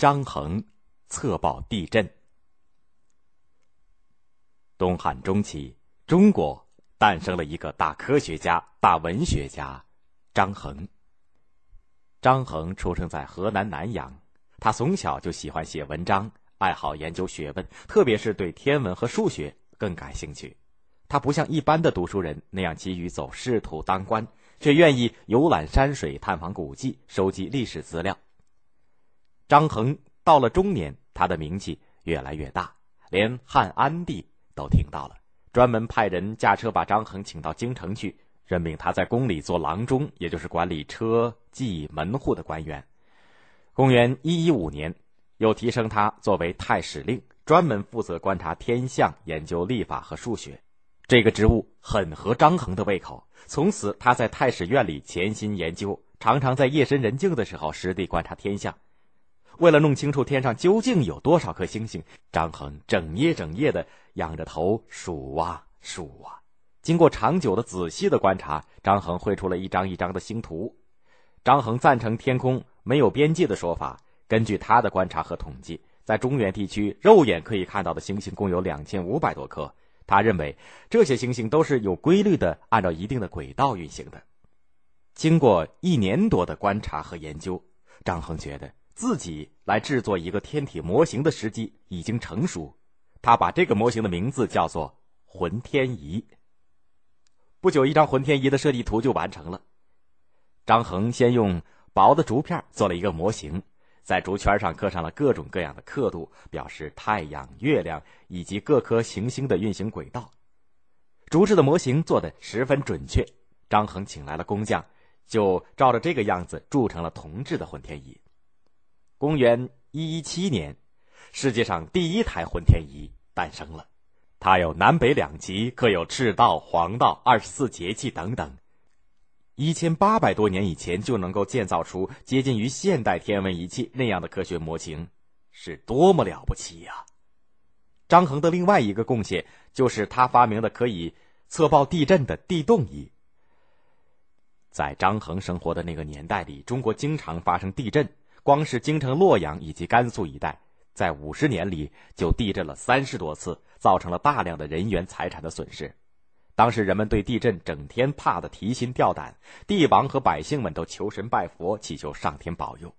张衡测报地震。东汉中期，中国诞生了一个大科学家、大文学家张衡。张衡出生在河南南阳，他从小就喜欢写文章，爱好研究学问，特别是对天文和数学更感兴趣。他不像一般的读书人那样急于走仕途当官，却愿意游览山水、探访古迹、收集历史资料。张衡到了中年，他的名气越来越大，连汉安帝。都听到了，专门派人驾车把张衡请到京城去，任命他在宫里做郎中，也就是管理车骑门户的官员。公元一一五年，又提升他作为太史令，专门负责观察天象、研究历法和数学。这个职务很合张衡的胃口。从此，他在太史院里潜心研究，常常在夜深人静的时候实地观察天象。为了弄清楚天上究竟有多少颗星星，张衡整夜整夜的仰着头数啊数啊。经过长久的仔细的观察，张衡绘出了一张一张的星图。张衡赞成天空没有边界的说法。根据他的观察和统计，在中原地区肉眼可以看到的星星共有两千五百多颗。他认为这些星星都是有规律的，按照一定的轨道运行的。经过一年多的观察和研究，张衡觉得。自己来制作一个天体模型的时机已经成熟，他把这个模型的名字叫做“浑天仪”。不久，一张浑天仪的设计图就完成了。张衡先用薄的竹片做了一个模型，在竹圈上刻上了各种各样的刻度，表示太阳、月亮以及各颗行星的运行轨道。竹制的模型做的十分准确，张衡请来了工匠，就照着这个样子铸成了铜制的浑天仪。公元一一七年，世界上第一台浑天仪诞生了。它有南北两极，刻有赤道、黄道、二十四节气等等。一千八百多年以前就能够建造出接近于现代天文仪器那样的科学模型，是多么了不起呀！张衡的另外一个贡献就是他发明的可以测报地震的地动仪。在张衡生活的那个年代里，中国经常发生地震。光是京城洛阳以及甘肃一带，在五十年里就地震了三十多次，造成了大量的人员财产的损失。当时人们对地震整天怕得提心吊胆，帝王和百姓们都求神拜佛，祈求上天保佑。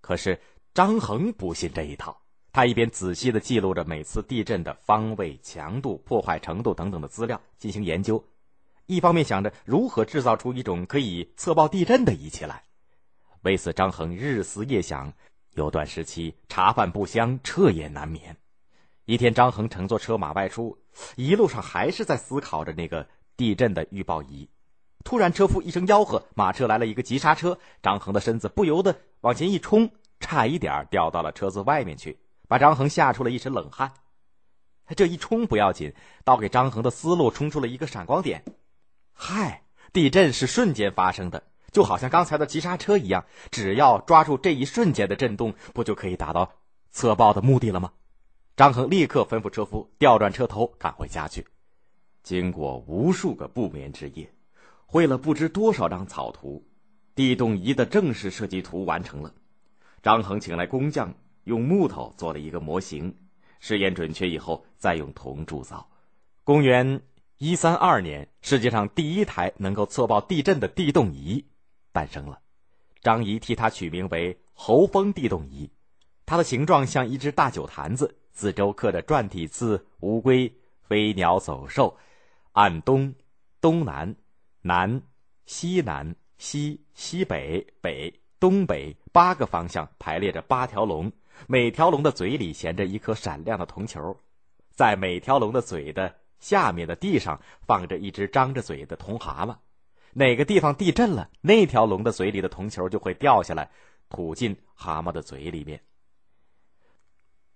可是张衡不信这一套，他一边仔细的记录着每次地震的方位、强度、破坏程度等等的资料进行研究，一方面想着如何制造出一种可以测报地震的仪器来。为此，张衡日思夜想，有段时期茶饭不香，彻夜难眠。一天，张衡乘坐车马外出，一路上还是在思考着那个地震的预报仪。突然，车夫一声吆喝，马车来了一个急刹车，张衡的身子不由得往前一冲，差一点掉到了车子外面去，把张衡吓出了一身冷汗。这一冲不要紧，倒给张衡的思路冲出了一个闪光点。嗨，地震是瞬间发生的。就好像刚才的急刹车一样，只要抓住这一瞬间的震动，不就可以达到测报的目的了吗？张衡立刻吩咐车夫调转车头赶回家去。经过无数个不眠之夜，绘了不知多少张草图，地动仪的正式设计图完成了。张衡请来工匠，用木头做了一个模型，试验准确以后，再用铜铸造。公元一三二年，世界上第一台能够测报地震的地动仪。诞生了，张仪替它取名为侯风地动仪，它的形状像一只大酒坛子，四周刻着篆体字：乌龟、飞鸟、走兽，按东、东南、南、西南、西、西北、北、东北八个方向排列着八条龙，每条龙的嘴里衔着一颗闪亮的铜球，在每条龙的嘴的下面的地上放着一只张着嘴的铜蛤蟆。哪个地方地震了，那条龙的嘴里的铜球就会掉下来，吐进蛤蟆的嘴里面。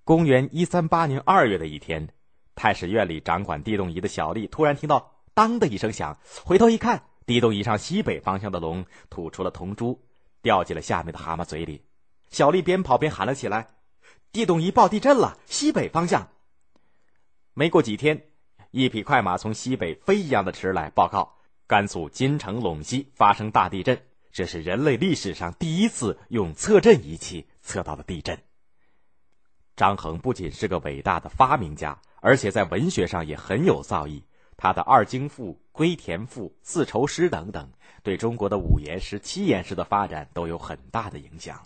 公元一三八年二月的一天，太史院里掌管地动仪的小丽突然听到“当”的一声响，回头一看，地动仪上西北方向的龙吐出了铜珠，掉进了下面的蛤蟆嘴里。小丽边跑边喊了起来：“地动仪报地震了，西北方向！”没过几天，一匹快马从西北飞一样的驰来报告。甘肃金城陇西发生大地震，这是人类历史上第一次用测震仪器测到的地震。张衡不仅是个伟大的发明家，而且在文学上也很有造诣。他的《二京赋》《归田赋》《四愁诗》等等，对中国的五言诗、七言诗的发展都有很大的影响。